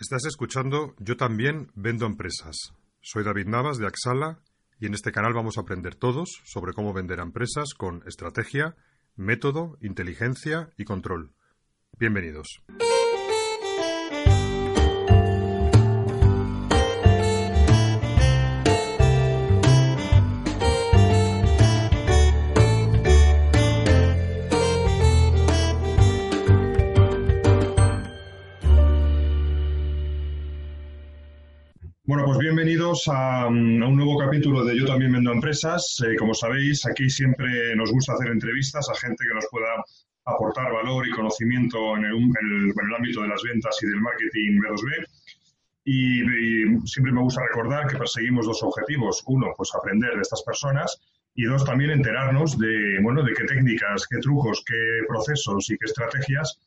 Estás escuchando Yo también vendo empresas. Soy David Navas de Axala y en este canal vamos a aprender todos sobre cómo vender a empresas con estrategia, método, inteligencia y control. Bienvenidos. Bienvenidos a, mm, a un nuevo capítulo de Yo también vendo empresas. Eh, como sabéis, aquí siempre nos gusta hacer entrevistas a gente que nos pueda aportar valor y conocimiento en el, en el- en el ámbito de las ventas y del marketing B2B. Y, y siempre me gusta recordar que perseguimos dos objetivos. Uno, pues aprender de estas personas y dos, también enterarnos de, bueno, de qué técnicas, qué trucos, qué procesos y qué estrategias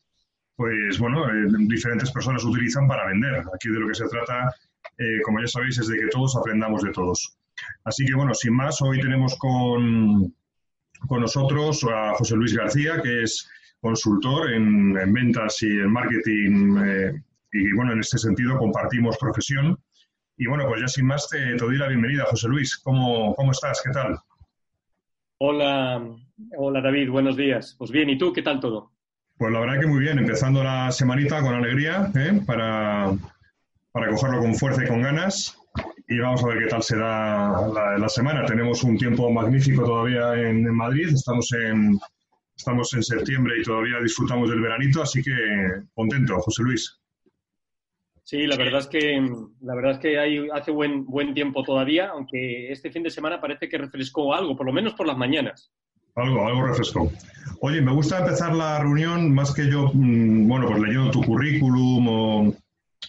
pues bueno, eh, diferentes personas utilizan para vender. Aquí de lo que se trata, eh, como ya sabéis, es de que todos aprendamos de todos. Así que bueno, sin más, hoy tenemos con, con nosotros a José Luis García, que es consultor en, en ventas y en marketing. eh, y bueno, en este sentido compartimos profesión. Y bueno, pues ya sin más te, te doy la bienvenida, José Luis. ¿Cómo, cómo estás? ¿Qué tal? Hola, hola David, buenos días. Pues bien, ¿y tú qué tal todo? Pues la verdad que muy bien, empezando la semanita con alegría, ¿eh? para, para cogerlo con fuerza y con ganas. Y vamos a ver qué tal se da la, la semana. Tenemos un tiempo magnífico todavía en, en Madrid, estamos en, estamos en septiembre y todavía disfrutamos del veranito, así que contento, José Luis. Sí, la verdad es que la verdad es que hay, hace buen buen tiempo todavía, aunque este fin de semana parece que refrescó algo, por lo menos por las mañanas. Algo, algo refrescó. Oye, me gusta empezar la reunión más que yo, mm, bueno, pues leyendo tu currículum o,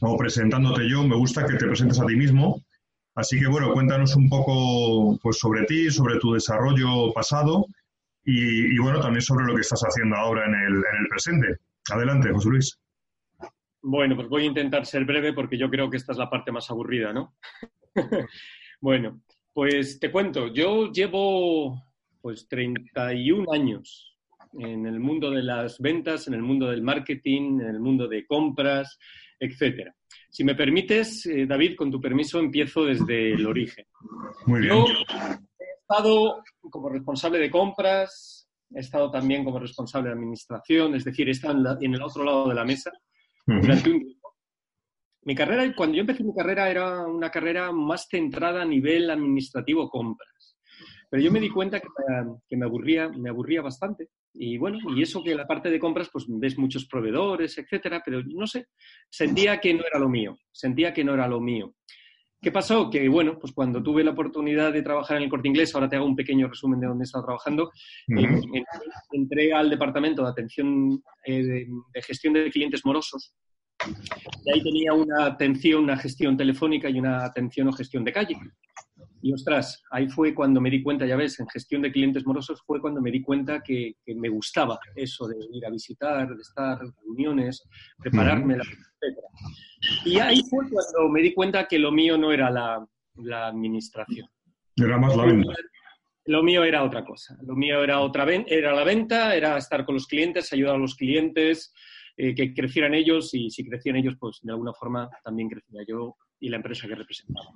o presentándote yo, me gusta que te presentes a ti mismo. Así que bueno, cuéntanos un poco pues sobre ti, sobre tu desarrollo pasado y, bueno, también sobre lo que estás haciendo ahora en el, en el presente. Adelante, José Luis. Bueno, pues voy a intentar ser breve porque yo creo que esta es la parte más aburrida, ¿no? bueno, pues te cuento, yo llevo pues 31 años en el mundo de las ventas, en el mundo del marketing, en el mundo de compras, etcétera. Si me permites, eh, David, con tu permiso, empiezo desde el origen. Muy bien. Yo he estado como responsable de compras, he estado también como responsable de administración, es decir, he estado en, la- en el otro lado de la mesa Ujú. durante un tiempo. Mi carrera, cuando yo empecé mi carrera, era una carrera más centrada a nivel administrativo compras. Pero yo me di cuenta que, me- que me, aburría, me aburría bastante. Y bueno, y eso que la parte de compras, pues ves muchos proveedores, etcétera, pero no sé, sentía que no era lo mío, sentía que no era lo mío. ¿Qué pasó? Que bueno, pues cuando tuve la oportunidad de trabajar en el corte inglés, ahora te hago un pequeño resumen de dónde he estado trabajando, en- en- entré al departamento de atención eh, de, de gestión de clientes morosos. Y ahí tenía una atención, una gestión telefónica y una atención o gestión de calle. Y ostras, ahí fue cuando me di cuenta, ya ves, en gestión de clientes morosos fue cuando me di cuenta que, que me gustaba eso de ir a visitar, de estar en reuniones, prepararme, etc. Y ahí fue cuando me di cuenta que lo mío no era la, la administración. Era más la venta. Lo mío era otra cosa. Lo mío era otra era la venta, era estar con los clientes, ayudar a los clientes, eh, que crecieran ellos y si crecían ellos, pues de alguna forma también crecía yo y la empresa que representaba.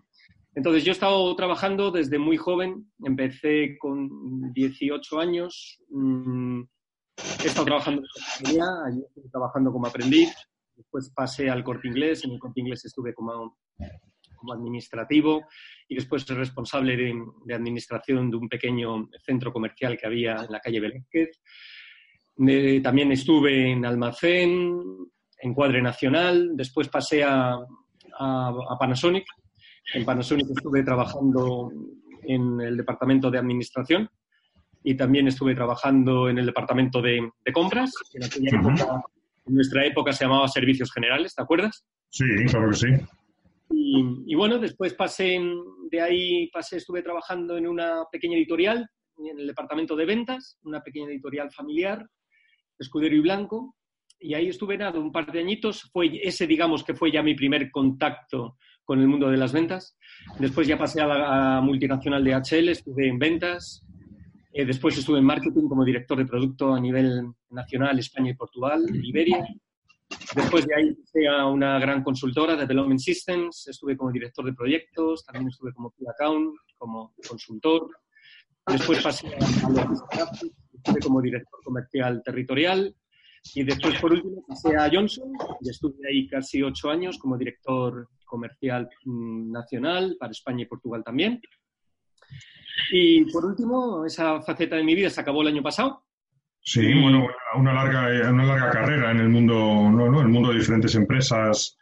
Entonces yo he estado trabajando desde muy joven, empecé con 18 años, mm, he estado trabajando en compañía, allí trabajando como aprendiz, después pasé al corte inglés, en el corte inglés estuve como, administrativo y después responsable de, administración de un pequeño centro comercial que había en la calle Velázquez. También estuve en almacén, en Cuadre Nacional, después pasé a Panasonic. En Panasonic estuve trabajando en el departamento de administración y también estuve trabajando en el departamento de, de compras. En aquella Ujú. época En nuestra época se llamaba Servicios Generales, ¿te acuerdas? Sí, claro que sí. Y, bueno, después pasé, de ahí pasé, estuve trabajando en una pequeña editorial, en el departamento de ventas, una pequeña editorial familiar, Escudero y Blanco, y ahí estuve nada, un par de añitos. Fue ese, digamos, que fue ya mi primer contacto con el mundo de las ventas. Después ya pasé a la multinacional de HL, estuve en ventas. Eh, después estuve en marketing como director de producto a nivel nacional, España y Portugal, Iberia. Después de ahí pasé a una gran consultora, Development Systems. Estuve como director de proyectos, también estuve como key account, como consultor. Después pasé a, a estuve como director comercial territorial y después, por último, pasé a Johnson y estuve ahí casi ocho años como director comercial mm, nacional para España y Portugal también. Y por último, esa faceta de mi vida se acabó el año pasado. Sí, bueno, una larga, una larga carrera en el mundo, no, no, el mundo de diferentes empresas.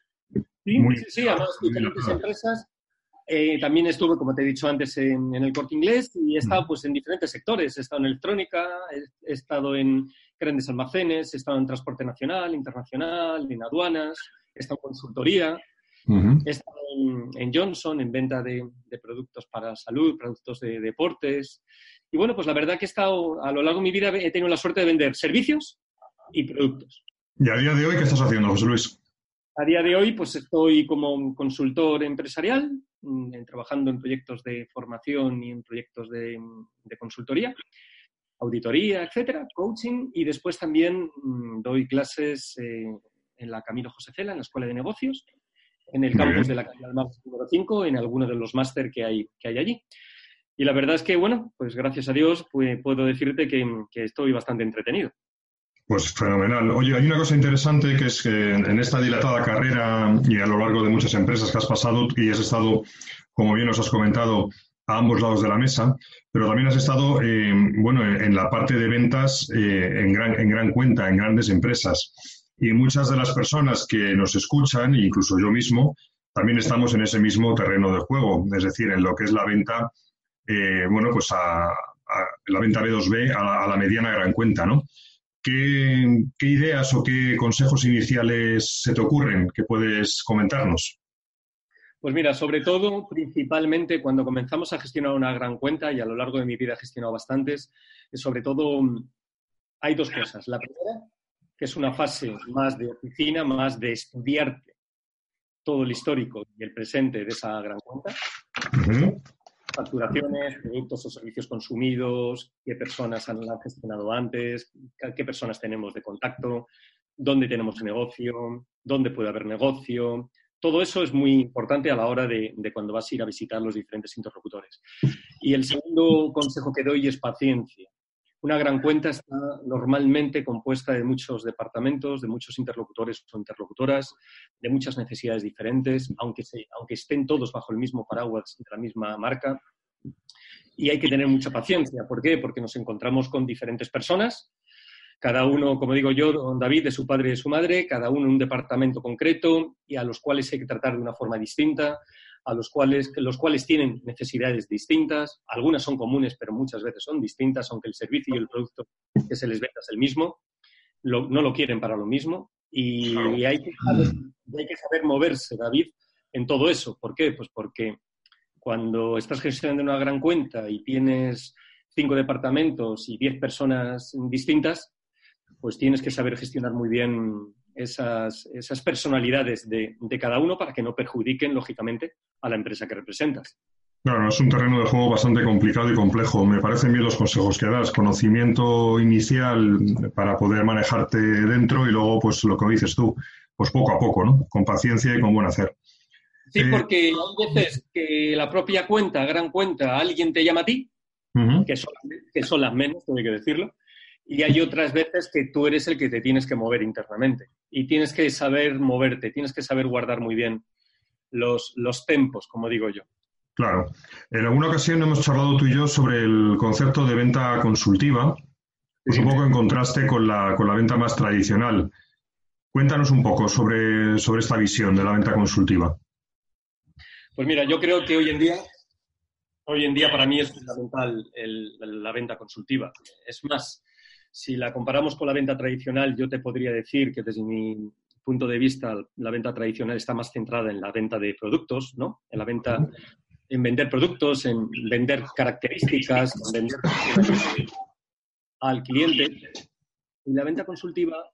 Sí, sí, sí, además diferentes empresas. Eh, también estuve, como te he dicho antes, en, el corte inglés y he estado pues, en diferentes sectores. He estado en electrónica, he, estado en grandes almacenes, he estado en transporte nacional, internacional, en aduanas, he estado en consultoría, he estado en, Johnson, en venta de, productos para salud, productos de deportes. Y bueno, pues la verdad que he estado, a lo largo de mi vida he tenido la suerte de vender servicios y productos. ¿Y a día de hoy qué estás haciendo, José Luis? A día de hoy, pues estoy como consultor empresarial, mm, trabajando en proyectos de formación y en proyectos de, consultoría, auditoría, etcétera, coaching, y después también mm, doy clases eh, en la Camilo José Cela, en la Escuela de Negocios, en el campus de la calle Almagro número 5, en alguno de los máster que hay, que hay allí. Y la verdad es que, bueno, pues gracias a Dios pues, puedo decirte que estoy bastante entretenido. Pues fenomenal. Oye, hay una cosa interesante que es que en esta dilatada carrera y a lo largo de muchas empresas que has pasado y has estado, como bien nos has comentado, a ambos lados de la mesa, pero también has estado, eh, bueno, en la parte de ventas eh, en, gran, en gran cuenta, en grandes empresas. Y muchas de las personas que nos escuchan, incluso yo mismo, también estamos en ese mismo terreno de juego, es decir, en lo que es la venta, eh, bueno, pues a, la venta B2B a la mediana gran cuenta, ¿no? ¿Qué, ideas o qué consejos iniciales se te ocurren que puedes comentarnos? Pues mira, sobre todo, principalmente cuando comenzamos a gestionar una gran cuenta, y a lo largo de mi vida he gestionado bastantes, sobre todo hay dos cosas. La primera, que es una fase más de oficina, más de estudiarte todo el histórico y el presente de esa gran cuenta facturaciones, productos o servicios consumidos, qué personas han gestionado antes, qué personas tenemos de contacto, dónde tenemos negocio, dónde puede haber negocio. Todo eso es muy importante a la hora de, cuando vas a ir a visitar los diferentes interlocutores. Y el segundo consejo que doy es paciencia. Una gran cuenta está normalmente compuesta de muchos departamentos, de muchos interlocutores o interlocutoras, de muchas necesidades diferentes, aunque, aunque estén todos bajo el mismo paraguas de la misma marca. Y hay que tener mucha paciencia. ¿Por qué? Porque nos encontramos con diferentes personas, cada uno, como digo yo, don David, de su padre y de su madre, cada uno en un departamento concreto y a los cuales hay que tratar de una forma distinta a los cuales, los cuales tienen necesidades distintas, algunas son comunes, pero muchas veces son distintas, aunque el servicio y el producto que se les venda es el mismo, no lo quieren para lo mismo y, hay, que saber, hay que saber moverse, David, en todo eso. ¿Por qué? Pues porque cuando estás gestionando una gran cuenta y tienes cinco departamentos y diez personas distintas, pues tienes que saber gestionar muy bien esas, esas personalidades de, de, cada uno para que no perjudiquen, lógicamente, a la empresa que representas. Claro, es un terreno de juego bastante complicado y complejo. Me parecen bien los consejos que das. Conocimiento inicial para poder manejarte dentro y luego, pues lo que dices tú, pues poco a poco, ¿no? Con paciencia y con buen hacer. Sí, eh, porque hay veces que la propia cuenta, gran cuenta, alguien te llama a ti, que, son, que son las menos, tengo que decirlo, y hay otras veces que tú eres el que te tienes que mover internamente y tienes que saber moverte, tienes que saber guardar muy bien los, los tempos, como digo yo. Claro. En alguna ocasión hemos charlado tú y yo sobre el concepto de venta consultiva, pues un poco en contraste con la, con la venta más tradicional. Cuéntanos un poco sobre, sobre esta visión de la venta consultiva. Pues mira, yo creo que hoy en día, hoy en día para mí es fundamental la venta consultiva. Es más, Si la comparamos con la venta tradicional, yo te podría decir que desde mi punto de vista la venta tradicional está más centrada en la venta de productos, ¿no? En la venta, en vender productos, en vender características, en vender al cliente. Y la venta consultiva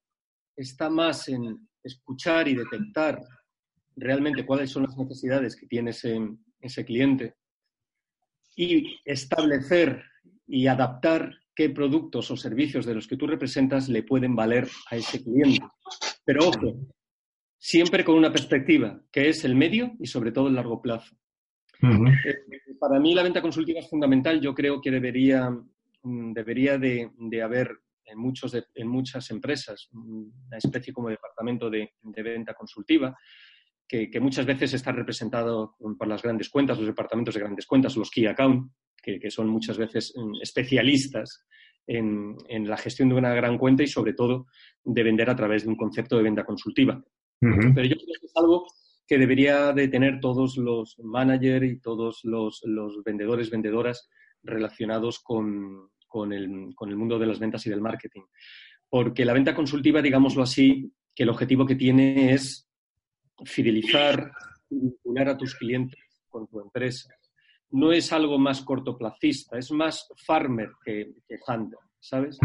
está más en escuchar y detectar realmente cuáles son las necesidades que tiene ese, ese cliente y establecer y adaptar qué productos o servicios de los que tú representas le pueden valer a ese cliente. Pero ojo, siempre con una perspectiva, que es el medio y sobre todo el largo plazo. Eh, para mí la venta consultiva es fundamental. Yo creo que debería, mm, debería de, haber en, muchos en muchas empresas una especie como departamento de, venta consultiva, que, muchas veces está representado por las grandes cuentas, los departamentos de grandes cuentas, los key account, que, son muchas veces mm, especialistas en, la gestión de una gran cuenta y sobre todo de vender a través de un concepto de venta consultiva. Pero yo creo que es algo que debería de tener todos los managers y todos los, vendedores, vendedoras relacionados con, el, mundo de las ventas y del marketing. Porque la venta consultiva, digámoslo así, que el objetivo que tiene es fidelizar y vincular a tus clientes con tu empresa. No es algo más cortoplacista, es más farmer que, que hunter. ¿sabes?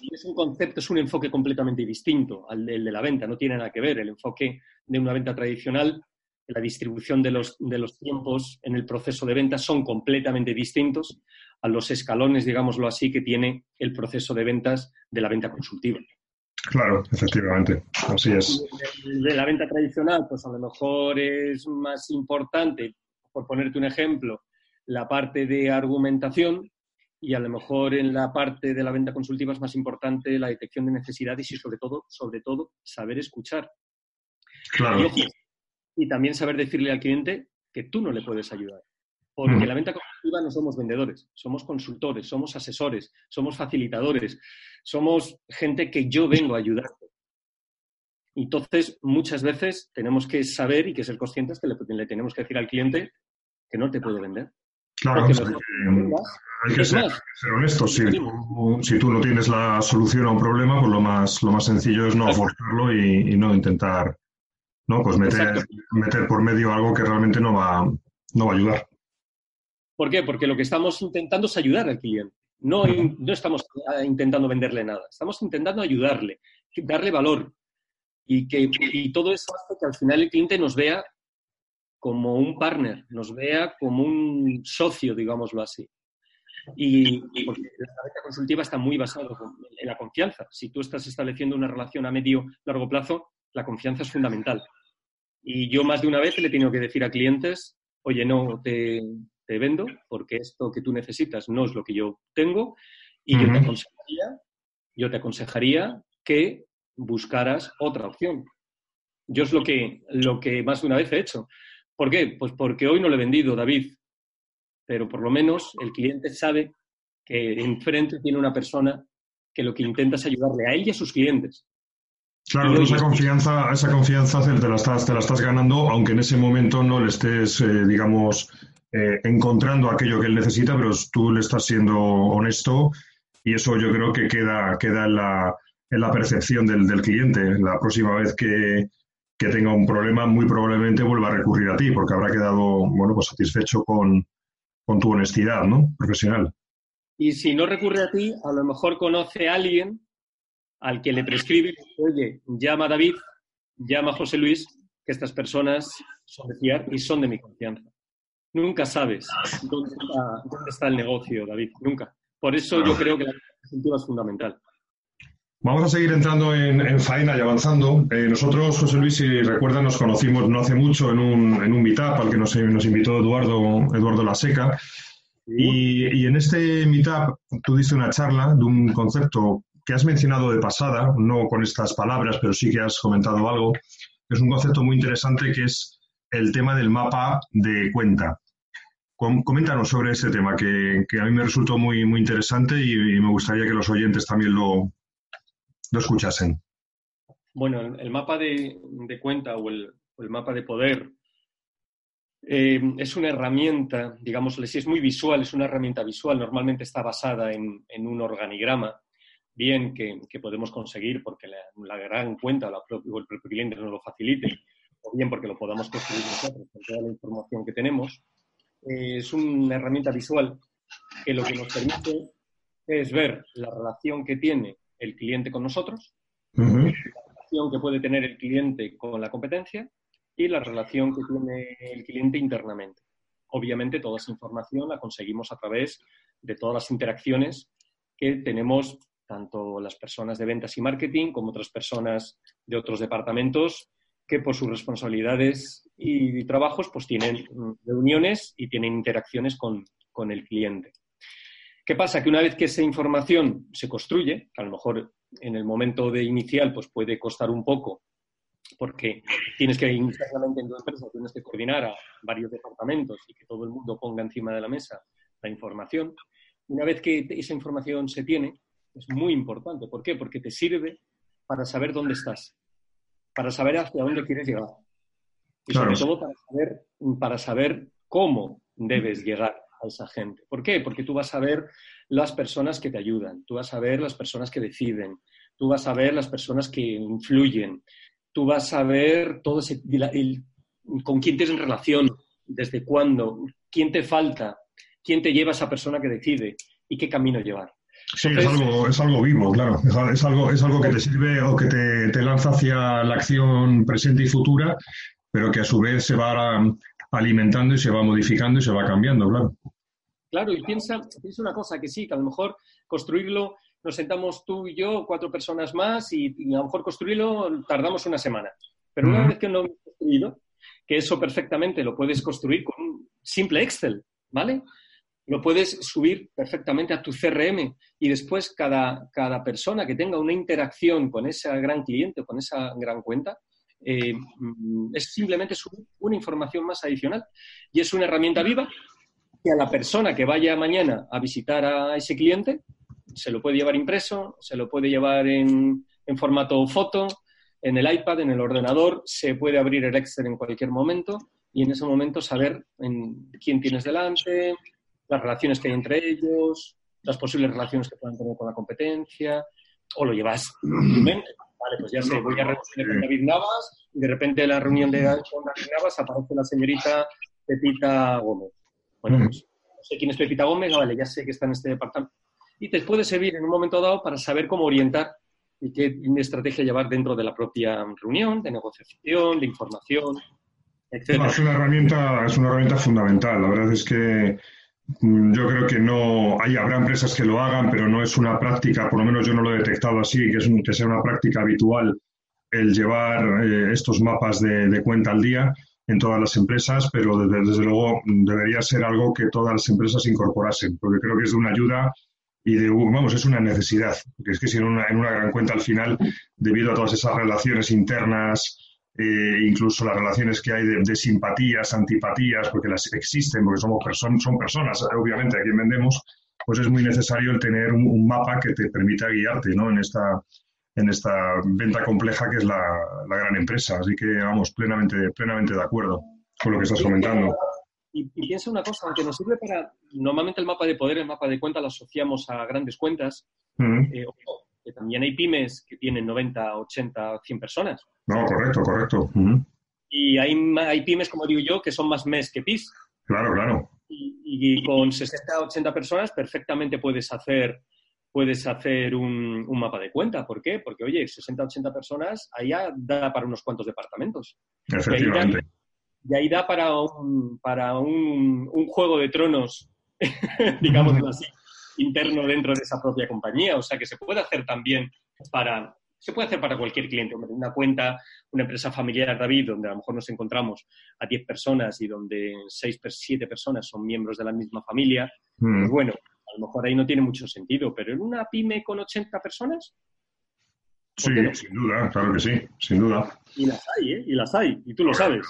Y es un concepto, es un enfoque completamente distinto al de, la venta, no tiene nada que ver. El enfoque de una venta tradicional, la distribución de los, de los tiempos en el proceso de venta son completamente distintos a los escalones, digámoslo así, que tiene el proceso de ventas de la venta consultiva. Claro, efectivamente, así es. De la venta tradicional, pues a lo mejor es más importante, por ponerte un ejemplo, la parte de argumentación, y a lo mejor en la parte de la venta consultiva es más importante la detección de necesidades y sobre todo, sobre todo, saber escuchar. Claro. Y, también saber decirle al cliente que tú no le puedes ayudar. Porque en la venta consultiva no somos vendedores, somos consultores, somos asesores, somos facilitadores, somos gente que yo vengo a ayudarte. Entonces, muchas veces tenemos que saber y que ser conscientes que le, tenemos que decir al cliente que no te puede vender. Claro, hay que, ser, honesto. Si, si, tú no tienes la solución a un problema, pues lo más, lo más sencillo es no forzarlo y, no intentar ¿no? Pues meter, meter por medio algo que realmente no va, no va a ayudar. ¿Por qué? Porque lo que estamos intentando es ayudar al cliente. No, no estamos intentando venderle nada, estamos intentando ayudarle, darle valor. Y, que, y todo eso hace que al final el cliente nos vea como un partner, nos vea como un socio, digámoslo así. Y, porque la venta consultiva está muy basado en la confianza. Si tú estás estableciendo una relación a medio largo plazo, la confianza es fundamental. Y yo más de una vez le he tenido que decir a clientes, oye, no te, vendo porque esto que tú necesitas no es lo que yo tengo y yo, te aconsejaría, yo te aconsejaría que buscaras otra opción. Yo es lo que, lo que más de una vez he hecho. ¿Por qué? Pues porque hoy no le he vendido, David, pero por lo menos el cliente sabe que enfrente tiene una persona que lo que intenta es ayudarle a él y a sus clientes. Claro, esa confianza, esa confianza te la, estás, te la estás ganando, aunque en ese momento no le estés, eh, digamos, eh, encontrando aquello que él necesita, pero tú le estás siendo honesto y eso yo creo que queda, queda en, la, en la percepción del, del cliente. La próxima vez que, que tenga un problema, muy probablemente vuelva a recurrir a ti, porque habrá quedado, bueno, pues satisfecho con, con tu honestidad, ¿no? Profesional. Y si no recurre a ti, a lo mejor conoce a alguien al que le prescribe, oye, llama a David, llama a José Luis, que estas personas son de fiar y son de mi confianza. Nunca sabes dónde está, el negocio, David, nunca. Por eso yo creo que la consultiva es fundamental. Vamos a seguir entrando en, faena y avanzando. Eh, nosotros, José Luis, si recuerdan, nos conocimos no hace mucho en un, en un meetup al que nos, invitó Eduardo, Eduardo Laseca. Y, y, en este meetup tú diste una charla de un concepto que has mencionado de pasada, no con estas palabras, pero sí que has comentado algo. Es un concepto muy interesante que es el tema del mapa de cuenta. Coméntanos sobre ese tema que, a mí me resultó muy, muy interesante y me gustaría que los oyentes también lo, lo escuchasen? Bueno, el mapa de, cuenta o el, mapa de poder eh, es una herramienta, digamos, si es muy visual, es una herramienta visual, normalmente está basada en, un organigrama, bien que, podemos conseguir porque la, gran cuenta o, el propio cliente nos lo facilite, o bien porque lo podamos construir nosotros con toda la información que tenemos, eh, es una herramienta visual que lo que nos permite es ver la relación que tiene el cliente con nosotros, la relación que puede tener el cliente con la competencia y la relación que tiene el cliente internamente. Obviamente toda esa información la conseguimos a través de todas las interacciones que tenemos tanto las personas de ventas y marketing como otras personas de otros departamentos que por sus responsabilidades y trabajos pues tienen reuniones y tienen interacciones con, con el cliente. ¿Qué pasa? Que una vez que esa información se construye, que a lo mejor en el momento de inicial pues puede costar un poco, porque tienes que internamente en tu empresa tienes que coordinar a varios departamentos y que todo el mundo ponga encima de la mesa la información. Una vez que esa información se tiene, es muy importante. ¿Por qué? Porque te sirve para saber dónde estás, para saber hacia dónde quieres llegar. Y sobre todo para saber, para saber cómo debes llegar a esa gente. ¿Por qué? Porque tú vas a ver las personas que te ayudan, tú vas a ver las personas que deciden, tú vas a ver las personas que influyen, tú vas a ver todo ese, con quién tienes relación, desde cuándo, quién te falta, quién te lleva a esa persona que decide y qué camino llevar. Sí, es, algo, es algo vivo, claro. Es, algo, es algo que te sirve o que te, te, lanza hacia la acción presente y futura, pero que a su vez se va alimentando y se va modificando y se va cambiando, claro. Claro, y piensa, piensa una cosa, que sí, que a lo mejor construirlo, nos sentamos tú y yo, cuatro personas más, y, a lo mejor construirlo tardamos una semana. Pero una vez que lo hemos construido, que eso perfectamente lo puedes construir con un simple Excel, ¿vale? Lo puedes subir perfectamente a tu CRM y después cada, cada persona que tenga una interacción con ese gran cliente, con esa gran cuenta, eh, mm, es simplemente subir una información más adicional. Y es una herramienta viva que a la persona que vaya mañana a visitar a ese cliente se lo puede llevar impreso, se lo puede llevar en, formato foto, en el iPad, en el ordenador, se puede abrir el Excel en cualquier momento y en ese momento saber en quién tienes delante, las relaciones que hay entre ellos, las posibles relaciones que puedan tener con la competencia, o lo llevas en mente. Vale, pues ya sé, voy a reunir con David Navas y de repente en la reunión de con David Navas aparece la señorita Pepita Gómez. Bueno, pues no sé quién es Pepita Gómez, vale, ya sé que está en este departamento. Y te puede servir en un momento dado para saber cómo orientar y qué estrategia llevar dentro de la propia reunión, de negociación, de información, etc. es una herramienta, es una herramienta fundamental. La verdad es que yo creo que no, hay, habrá empresas que lo hagan, pero no es una práctica, por lo menos yo no lo he detectado así, que, es que sea una práctica habitual el llevar eh, estos mapas de, cuenta al día en todas las empresas, pero desde, luego debería ser algo que todas las empresas incorporasen, porque creo que es de una ayuda y de, vamos, es una necesidad, porque es que si en una, en una gran cuenta al final, debido a todas esas relaciones internas, eh, incluso las relaciones que hay de, simpatías, antipatías, porque las existen, porque somos personas, son personas, obviamente, a quien vendemos, pues es muy necesario el tener un, mapa que te permita guiarte ¿no? en, esta, en esta venta compleja que es la, gran empresa. Así que vamos, plenamente, plenamente de acuerdo con lo que estás comentando. Y, piensa una cosa, aunque nos sirve para, normalmente el mapa de poder, el mapa de cuenta lo asociamos a grandes cuentas, eh, que también hay pymes que tienen 90, 80, 100 personas. No, correcto, correcto. Y hay, hay pymes, como digo yo, que son más mes que PIS. Claro, claro. Y, con 60, 80 personas perfectamente puedes hacer, puedes hacer un, mapa de cuenta. ¿Por qué? Porque, oye, 60, 80 personas, ahí ya da para unos cuantos departamentos. Efectivamente. Y ahí da, para un, para un, un juego de tronos, digámoslo así, interno dentro de esa propia compañía. O sea, que se puede hacer también para, se puede hacer para cualquier cliente. Una cuenta, una empresa familiar, David, donde a lo mejor nos encontramos a 10 personas y donde 6, 7 personas son miembros de la misma familia, mm. pues bueno, a lo mejor ahí no tiene mucho sentido, pero en una pyme con 80 personas. Sí, sin duda, claro que sí, sin duda. Y las hay, ¿eh? Y las hay, y tú lo sabes.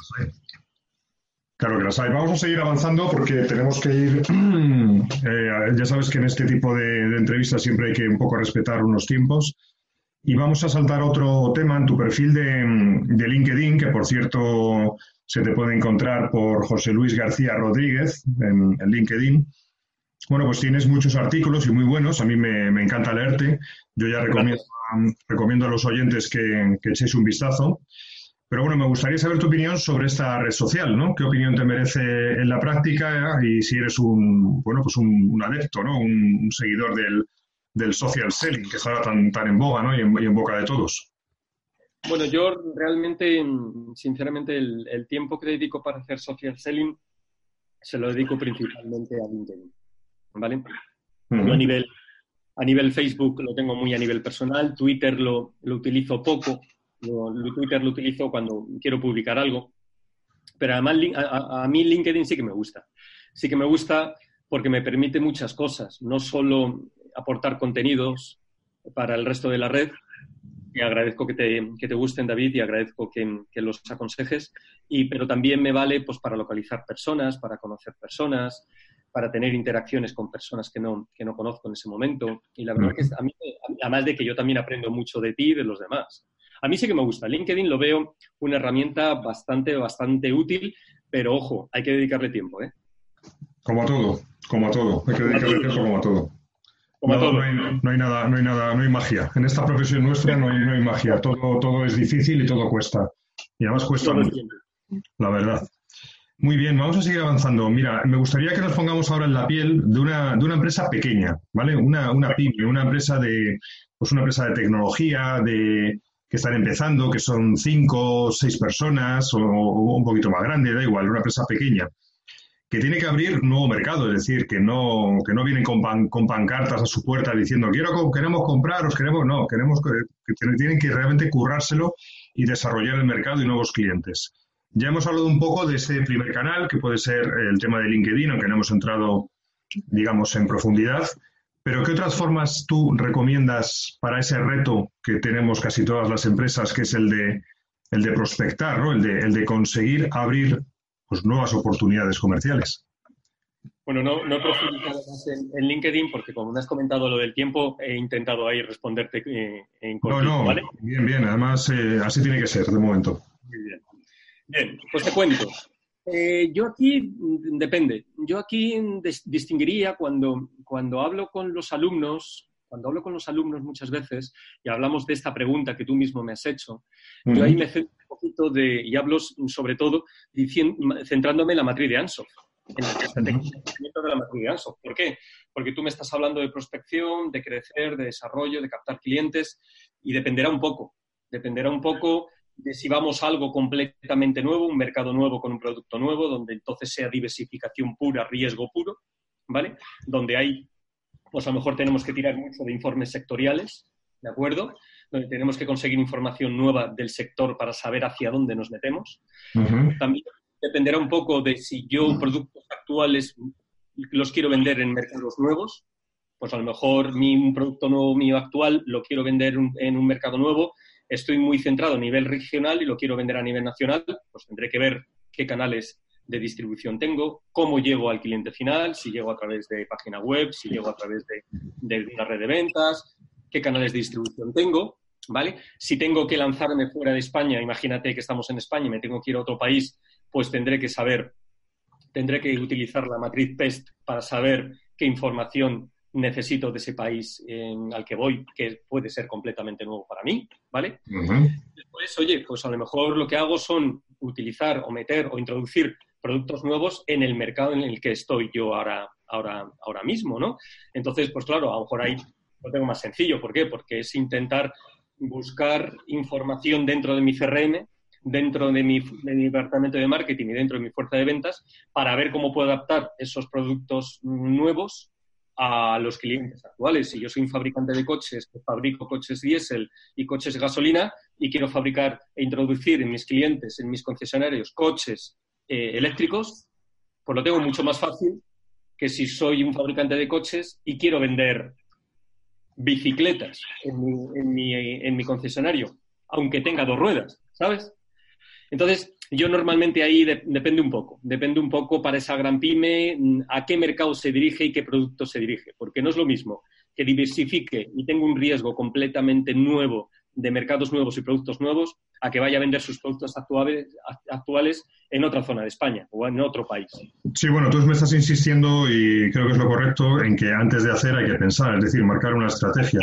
Claro que las hay. Vamos a seguir avanzando porque tenemos que ir. Eh, ya sabes que en este tipo de entrevistas siempre hay que un poco respetar unos tiempos. Y vamos a saltar otro tema en tu perfil de, LinkedIn, que por cierto se te puede encontrar por José Luis García Rodríguez en, LinkedIn. Bueno, pues tienes muchos artículos y muy buenos. A mí me, encanta leerte. Yo ya recomiendo, recomiendo a los oyentes que, que, echéis un vistazo. Pero bueno, me gustaría saber tu opinión sobre esta red social, ¿no? ¿Qué opinión te merece en la práctica y si eres un, bueno, pues un, adepto, ¿no? Un, seguidor del, social selling que está tan, tan en boga, ¿no? Y en, boca de todos. Bueno, yo realmente, sinceramente, el, tiempo que dedico para hacer social selling se lo dedico principalmente a LinkedIn, ¿vale? a nivel, a nivel Facebook lo tengo muy a nivel personal, Twitter lo, lo utilizo poco, Twitter lo utilizo cuando quiero publicar algo, pero además a, mí LinkedIn sí que me gusta. Sí que me gusta porque me permite muchas cosas, no solo aportar contenidos para el resto de la red, y agradezco que te, que te gusten, David, y agradezco que, que, los aconsejes, y, pero también me vale pues, para localizar personas, para conocer personas, para tener interacciones con personas que no, que no conozco en ese momento. Y la verdad que a mí, además de que yo también aprendo mucho de ti y de los demás. A mí sí que me gusta. LinkedIn lo veo una herramienta bastante, bastante útil, pero ojo, hay que dedicarle tiempo, ¿eh? Como a todo, como a todo. Hay que dedicarle tiempo como a todo. Como a todo. No, hay, nada, no hay nada, no hay magia. En esta profesión nuestra no hay, no hay magia. Todo, todo es difícil y todo cuesta. Y además cuesta mucho, la verdad. Muy bien, vamos a seguir avanzando. Mira, me gustaría que nos pongamos ahora en la piel de una, de una empresa pequeña, ¿vale? Una, una pyme, una empresa de, pues una empresa de tecnología, de, que están empezando, que son cinco o seis personas o, un poquito más grande, da igual, una empresa pequeña, que tiene que abrir nuevo mercado, es decir, que no, que no vienen con, con pancartas a su puerta diciendo quiero queremos comprar, os queremos, no, queremos que, tienen que realmente currárselo y desarrollar el mercado y nuevos clientes. Ya hemos hablado un poco de ese primer canal, que puede ser el tema de LinkedIn, aunque no hemos entrado, digamos, en profundidad. Pero ¿qué otras formas tú recomiendas para ese reto que tenemos casi todas las empresas, que es el de, el de prospectar, ¿no? el, de, el de conseguir abrir pues, nuevas oportunidades comerciales? Bueno, no, no he profundizado más en, LinkedIn porque como me has comentado lo del tiempo, he intentado ahí responderte eh, en corto, No, no, bien, bien. Además, eh, así tiene que ser de momento. Muy bien. Bien, pues te cuento. Eh, yo aquí, mm, depende, yo aquí distinguiría cuando, cuando hablo con los alumnos, cuando hablo con los alumnos muchas veces y hablamos de esta pregunta que tú mismo me has hecho, yo ahí me centro un poquito de, y hablo sobre todo centrándome en la matriz de Ansoff, en el de la matriz de Ansoff. ¿Por qué? Porque tú me estás hablando de prospección, de crecer, de desarrollo, de captar clientes y dependerá un poco, dependerá un poco de si vamos a algo completamente nuevo, un mercado nuevo con un producto nuevo, donde entonces sea diversificación pura, riesgo puro, ¿vale? Donde hay, pues a lo mejor tenemos que tirar mucho de informes sectoriales, ¿de acuerdo? Donde tenemos que conseguir información nueva del sector para saber hacia dónde nos metemos. También dependerá un poco de si yo productos actuales los quiero vender en mercados nuevos, pues a lo mejor mi, un producto nuevo mío actual lo quiero vender en un mercado nuevo estoy muy centrado a nivel regional y lo quiero vender a nivel nacional, pues tendré que ver qué canales de distribución tengo, cómo llego al cliente final, si llego a través de página web, si llego a través de, una red de ventas, qué canales de distribución tengo, ¿vale? Si tengo que lanzarme fuera de España, imagínate que estamos en España y me tengo que ir a otro país, pues tendré que saber, tendré que utilizar la matriz PEST para saber qué información necesito de ese país al que voy, que puede ser completamente nuevo para mí, ¿vale? Después, oye, pues a lo mejor lo que hago son utilizar o meter o introducir productos nuevos en el mercado en el que estoy yo ahora, ahora, ahora mismo, ¿no? Entonces, pues claro, a lo mejor ahí lo tengo más sencillo. ¿Por qué? Porque es intentar buscar información dentro de mi CRM, dentro de mi, de mi, departamento de marketing y dentro de mi fuerza de ventas para ver cómo puedo adaptar esos productos nuevos a los clientes actuales. Si yo soy un fabricante de coches, que fabrico coches diésel y coches gasolina y quiero fabricar e introducir en mis clientes, en mis concesionarios, coches eh, eléctricos, pues lo tengo mucho más fácil que si soy un fabricante de coches y quiero vender bicicletas en mi, en mi, en mi concesionario, aunque tenga dos ruedas, ¿sabes? Entonces, yo normalmente ahí depende un poco, depende un poco para esa gran pyme a qué mercado se dirige y qué producto se dirige, porque no es lo mismo que diversifique y tenga un riesgo completamente nuevo de mercados nuevos y productos nuevos a que vaya a vender sus productos actuales, actuales en otra zona de España o en otro país. Sí, bueno, tú me estás insistiendo y creo que es lo correcto en que antes de hacer hay que pensar, es decir, marcar una estrategia.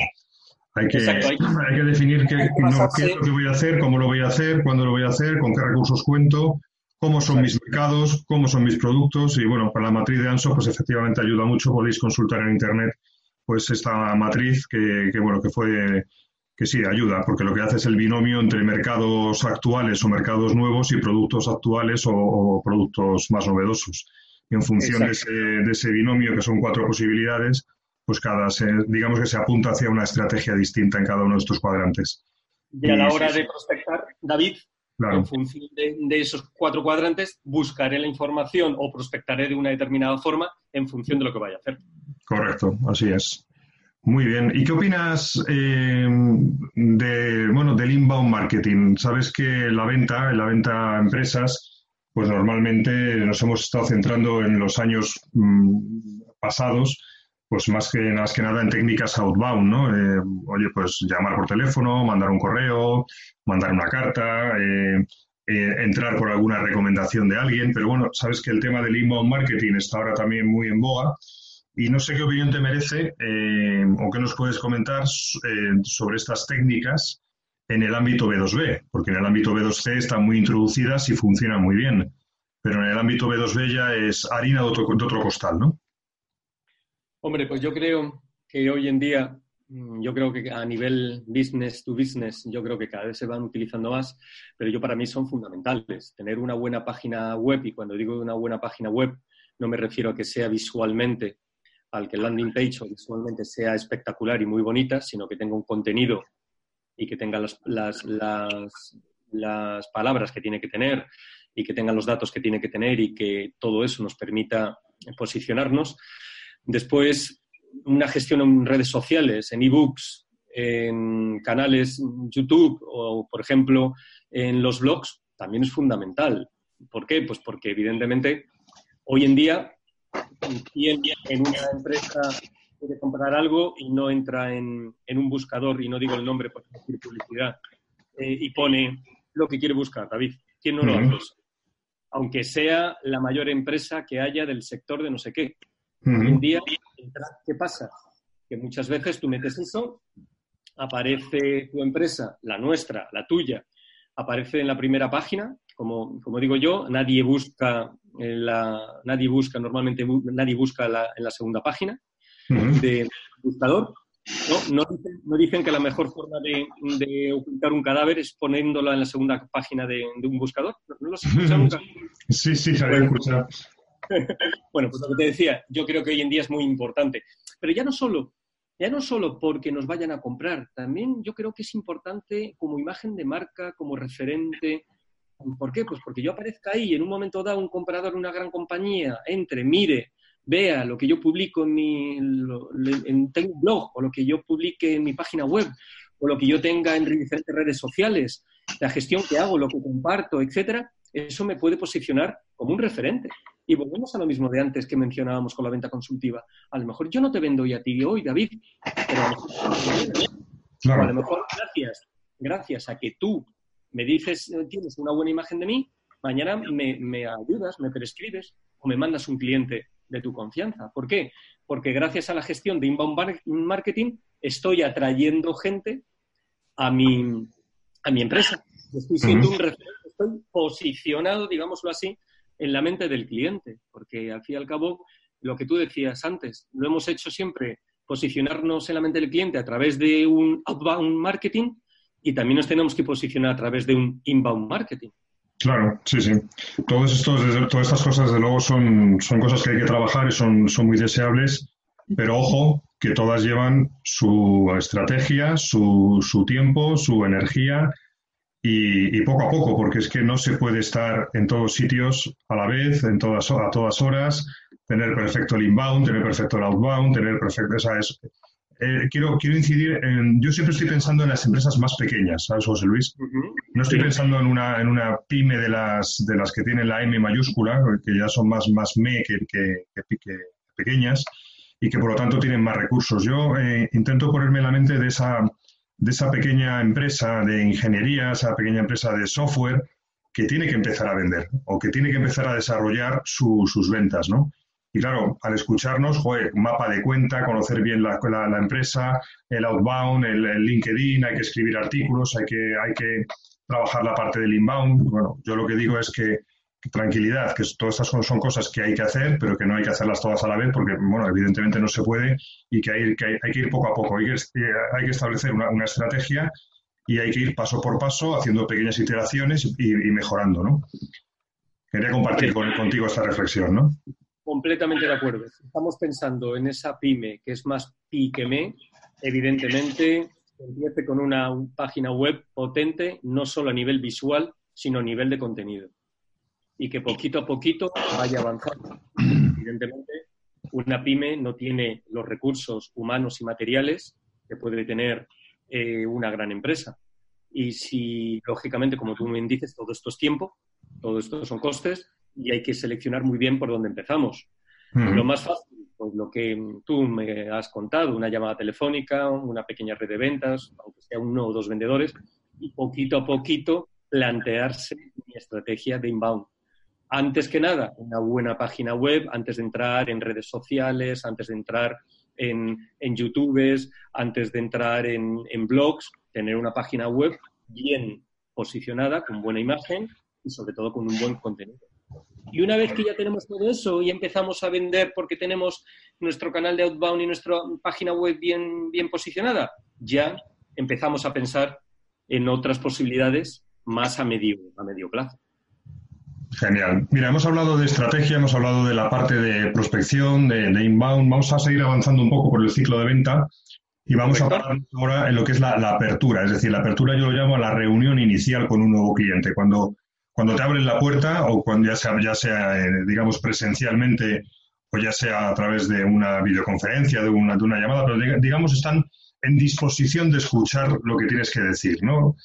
Hay que, hay... que definir qué, no, qué es lo que voy a hacer, cómo lo voy a hacer, cuándo lo voy a hacer, con qué recursos cuento, cómo son mis mercados, cómo son mis productos y bueno, para la matriz de ANSO pues efectivamente ayuda mucho, podéis consultar en internet pues esta matriz que, que bueno, que fue que sí, ayuda, porque lo que hace es el binomio entre mercados actuales o mercados nuevos y productos actuales o, productos más novedosos. Y en función de ese, de ese, binomio, que son cuatro posibilidades, pues cada se, digamos que se apunta hacia una estrategia distinta en cada uno de estos cuadrantes. Y a la hora de prospectar, David, en función de, de, esos cuatro cuadrantes, buscaré la información o prospectaré de una determinada forma en función de lo que vaya a hacer. Correcto, así es. Muy bien. ¿Y qué opinas eh, de, bueno, del inbound marketing? Sabes que la venta, la venta a empresas, pues normalmente nos hemos estado centrando en los años mm, pasados, pues más que, más que nada en técnicas outbound, ¿no? Eh, oye, pues llamar por teléfono, mandar un correo, mandar una carta, eh, entrar por alguna recomendación de alguien, pero bueno, sabes que el tema del inbound marketing está ahora también muy en boga y no sé qué opinión te merece eh, o qué nos puedes comentar eh, sobre estas técnicas en el ámbito B2B, porque en el ámbito B2C están muy introducidas y funcionan muy bien, pero en el ámbito B2B ya es harina de otro, de otro costal, ¿no? Hombre, pues yo creo que hoy en día, mm, yo creo que a nivel business to business, yo creo que cada vez se van utilizando más, pero yo para mí son fundamentales. Tener una buena página web, y cuando digo una buena página web, no me refiero a que sea visualmente al que el landing page o visualmente sea espectacular y muy bonita, sino que tenga un contenido y que tenga las, palabras que tiene que tener y que tenga los datos que tiene que tener y que todo eso nos permita posicionarnos. Después, una gestión en redes sociales, en ebooks, en canales YouTube o, por ejemplo, en los blogs, también es fundamental. ¿Por qué? Pues porque evidentemente hoy en día ¿Quién en una empresa quiere comprar algo y no entra en, un buscador, y no digo el nombre por decir publicidad, eh, y pone lo que quiere buscar, David? ¿Quién no lo hace? Aunque sea la mayor empresa que haya del sector de no sé qué. Hoy en día, ¿qué pasa? Que muchas veces tú metes eso, aparece tu empresa, la nuestra, la tuya, aparece en la primera página, como, como digo yo, nadie busca la, nadie busca, normalmente nadie busca en la segunda página de buscador. No, no, dicen, que la mejor forma de, ocultar un cadáver es poniéndolo en la segunda página de, un buscador. ¿No, lo has escuchado nunca? Sí, sí, se había escuchado. bueno, pues lo que te decía, yo creo que hoy en día es muy importante. Pero ya no solo, ya no solo porque nos vayan a comprar, también yo creo que es importante como imagen de marca, como referente, ¿Por qué? Pues porque yo aparezca ahí en un momento dado un comprador de una gran compañía, entre, mire, vea lo que yo publico en mi en, tengo un blog o lo que yo publique en mi página web o lo que yo tenga en diferentes redes sociales, la gestión que hago, lo que comparto, etcétera, eso me puede posicionar como un referente. Y volvemos a lo mismo de antes que mencionábamos con la venta consultiva. A lo mejor yo no te vendo hoy a ti hoy, David, pero a lo mejor, a lo mejor gracias, gracias a que tú me dices, eh, tienes una buena imagen de mí, mañana me, ayudas, me prescribes o me mandas un cliente de tu confianza. ¿Por qué? Porque gracias a la gestión de inbound marketing estoy atrayendo gente a mi, a mi empresa. Estoy siendo un referente, estoy posicionado, digámoslo así, en la mente del cliente, porque al fin y al cabo, lo que tú decías antes, lo hemos hecho siempre, posicionarnos en la mente del cliente a través de un outbound marketing y también nos tenemos que posicionar a través de un inbound marketing. Claro, sí, sí. Todos estos, todas estas cosas, de luego, son, son cosas que hay que trabajar y son, son muy deseables, pero ojo, que todas llevan su estrategia, su, su tiempo, su energía y, poco a poco, porque es que no se puede estar en todos sitios a la vez, en todas, a todas horas, tener perfecto el inbound, tener perfecto el outbound, tener perfecto, esa es, eh, quiero, quiero incidir en. Yo siempre estoy pensando en las empresas más pequeñas, ¿sabes, José Luis? No estoy pensando en una, en una pyme de las, de las que tienen la M mayúscula, que ya son más, más me que, que, pequeñas y que por lo tanto tienen más recursos. Yo eh, intento ponerme en la mente de esa, de esa pequeña empresa de ingeniería, esa pequeña empresa de software que tiene que empezar a vender o que tiene que empezar a desarrollar sus ventas, ¿no? Y claro, al escucharnos, joder, mapa de cuenta, conocer bien la, la, empresa, el outbound, el, el, LinkedIn, hay que escribir artículos, hay que, hay que trabajar la parte del inbound. Bueno, yo lo que digo es que tranquilidad, que todas estas son cosas que hay que hacer, pero que no hay que hacerlas todas a la vez, porque, bueno, evidentemente no se puede y que hay que, hay, que ir poco a poco. Hay que, eh, hay que establecer una, una, estrategia y hay que ir paso por paso haciendo pequeñas iteraciones y, y mejorando, ¿no? Quería compartir con, contigo esta reflexión, ¿no? Completamente de acuerdo. Estamos pensando en esa pyme que es más pi que me, evidentemente empiece con una página web potente, no solo a nivel visual, sino a nivel de contenido y que poquito a poquito vaya avanzando. Evidentemente, una pyme no tiene los recursos humanos y materiales que puede tener eh, una gran empresa. Y si, lógicamente, como tú me dices, todo esto es tiempo, todo esto son costes y hay que seleccionar muy bien por dónde empezamos. Lo más fácil, pues lo que tú me has contado, una llamada telefónica, una pequeña red de ventas, aunque sea uno o dos vendedores, y poquito a poquito plantearse mi estrategia de inbound antes que nada, una buena página web, antes de entrar en redes sociales, antes de entrar en, en YouTube, antes de entrar en, blogs, tener una página web bien posicionada, con buena imagen y sobre todo con un buen contenido. Y una vez que ya tenemos todo eso y empezamos a vender porque tenemos nuestro canal de outbound y nuestra página web bien, bien posicionada, ya empezamos a pensar en otras posibilidades más a medio, a medio plazo. Genial. Mira, hemos hablado de estrategia, hemos hablado de la parte de prospección, de, inbound. Vamos a seguir avanzando un poco por el ciclo de venta y vamos a hablar ahora en lo que es la, apertura. Es decir, la apertura yo lo llamo a la reunión inicial con un nuevo cliente. Cuando, cuando te abren la puerta o cuando ya sea, eh, digamos, presencialmente o ya sea a través de una videoconferencia, de una, de una llamada, pero digamos están en disposición de escuchar lo que tienes que decir, ¿no?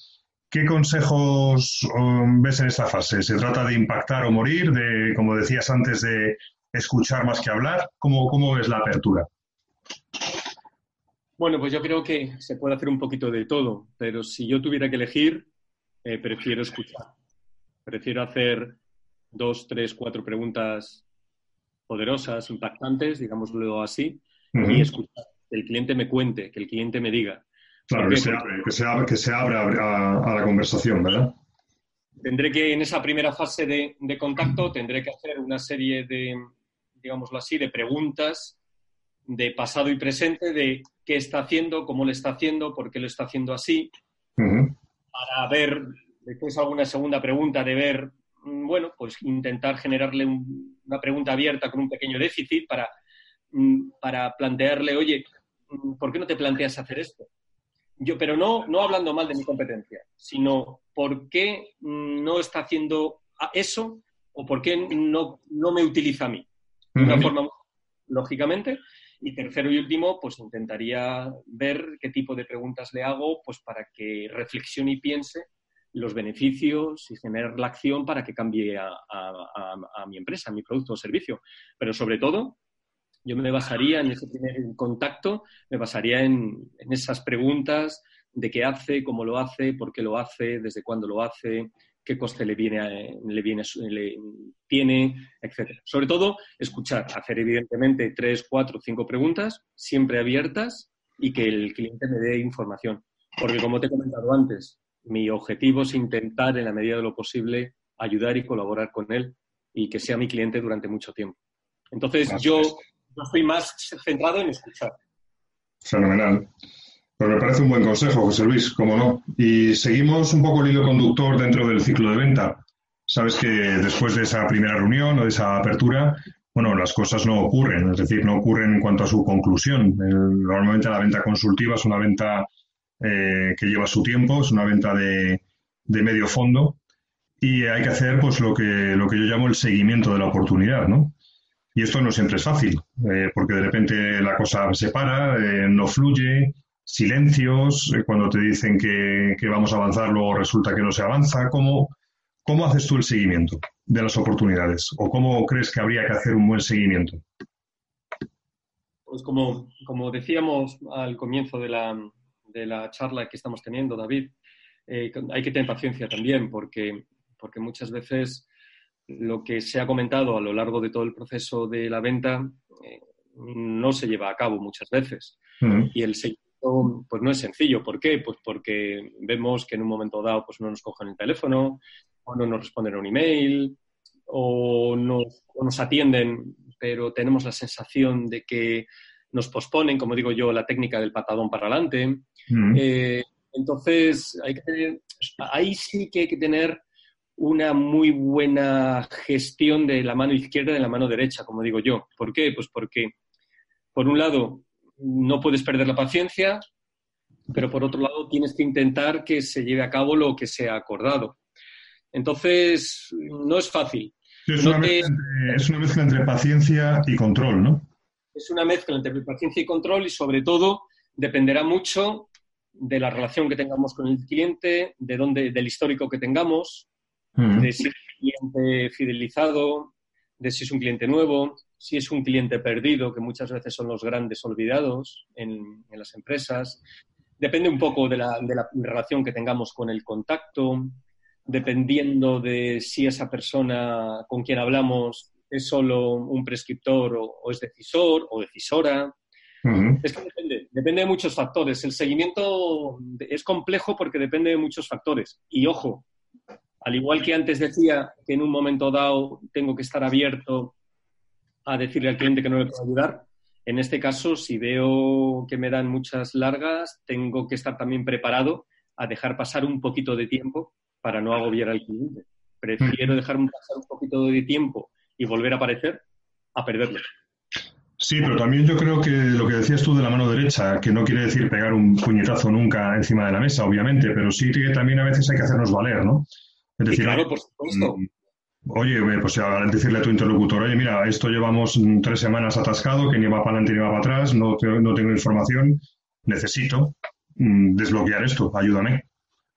¿Qué consejos um, ves en esta fase? ¿Se trata de impactar o morir? De, como decías antes, de escuchar más que hablar? ¿Cómo, cómo ves la apertura? Bueno, pues yo creo que se puede hacer un poquito de todo, pero si yo tuviera que elegir, eh, prefiero escuchar. Prefiero hacer dos, tres, cuatro preguntas poderosas, impactantes, digámoslo así, y escuchar. Que el cliente me cuente, que el cliente me diga. Claro, que se, abre, que se, abra a, la conversación, ¿verdad? Tendré que, en esa primera fase de, contacto, tendré que hacer una serie de, digámoslo así, de preguntas de pasado y presente, de qué está haciendo, cómo le está haciendo, por qué lo está haciendo así, para ver, después alguna segunda pregunta de ver, mm, bueno, pues intentar generarle una pregunta abierta con un pequeño déficit para, mm, para plantearle, oye, mm, ¿por qué no te planteas hacer esto? yo, pero no, no hablando mal de mi competencia, sino por qué no está haciendo eso o por qué no, no me utiliza a mí. De una forma, lógicamente. Y tercero y último, pues intentaría ver qué tipo de preguntas le hago, pues para que reflexione y piense los beneficios y generar la acción para que cambie a, mi empresa, a mi producto o servicio. Pero sobre todo, yo me basaría en ese primer contacto, me basaría en, esas preguntas de qué hace, cómo lo hace, por qué lo hace, desde cuándo lo hace, qué coste le viene, le viene le tiene, etc. Sobre todo, escuchar, hacer evidentemente tres, cuatro, cinco preguntas, siempre abiertas y que el cliente me dé información. Porque como te he comentado antes, mi objetivo es intentar en la medida de lo posible ayudar y colaborar con él y que sea mi cliente durante mucho tiempo. Entonces, yo yo estoy más centrado en escuchar. Fenomenal. Pues me parece un buen consejo, José Luis, cómo no. Y seguimos un poco el hilo conductor dentro del ciclo de venta. Sabes que después de esa primera reunión o de esa apertura, bueno, las cosas no ocurren, es decir, no ocurren en cuanto a su conclusión. normalmente la venta consultiva es una venta eh, que lleva su tiempo, es una venta de, de, medio fondo y hay que hacer pues lo que, lo que yo llamo el seguimiento de la oportunidad, ¿no? Y esto no siempre es fácil, eh, porque de repente la cosa se para, eh, no fluye, silencios, cuando te dicen que, vamos a avanzar, luego resulta que no se avanza. ¿Cómo, ¿Cómo haces tú el seguimiento de las oportunidades? ¿O cómo crees que habría que hacer un buen seguimiento? Pues como, como decíamos al comienzo de la, de la charla que estamos teniendo, David. Eh, hay que tener paciencia también, porque, porque muchas veces lo que se ha comentado a lo largo de todo el proceso de la venta eh, no se lleva a cabo muchas veces. Y el seguimiento pues no es sencillo. ¿Por qué? Pues porque vemos que en un momento dado pues no nos cogen el teléfono, o no nos responden a un email, o, no, nos atienden, pero tenemos la sensación de que nos posponen, como digo yo, la técnica del patadón para adelante. Eh, entonces, hay que ahí sí que hay que tener una muy buena gestión de la mano izquierda y de la mano derecha, como digo yo. ¿Por qué? Pues porque, por un lado, no puedes perder la paciencia, pero por otro lado, tienes que intentar que se lleve a cabo lo que se ha acordado. Entonces, no es fácil. Es una, mezcla entre, paciencia y control, ¿no? Es una mezcla entre paciencia y control y sobre todo dependerá mucho de la relación que tengamos con el cliente, de dónde, del histórico que tengamos, de si es un cliente fidelizado, de si es un cliente nuevo, si es un cliente perdido, que muchas veces son los grandes olvidados en, las empresas. Depende un poco de la, de la, relación que tengamos con el contacto, dependiendo de si esa persona con quien hablamos es solo un prescriptor o, es decisor o decisora. Es que depende, depende de muchos factores. El seguimiento es complejo porque depende de muchos factores. Y ojo, al igual que antes decía que en un momento dado tengo que estar abierto a decirle al cliente que no le puedo ayudar, en este caso, si veo que me dan muchas largas, tengo que estar también preparado a dejar pasar un poquito de tiempo para no agobiar al cliente. Prefiero dejar pasar un poquito de tiempo y volver a aparecer a perderlo. Sí, pero también yo creo que lo que decías tú de la mano derecha, que no quiere decir pegar un puñetazo nunca encima de la mesa, obviamente, pero sí que también a veces hay que hacernos valer, ¿no? Es decir, claro, por supuesto. Mm, oye, pues decirle a tu interlocutor, oye, mira, esto llevamos tres semanas atascado, que ni va para adelante ni va para atrás, no, no tengo información, necesito mm, desbloquear esto, ayúdame.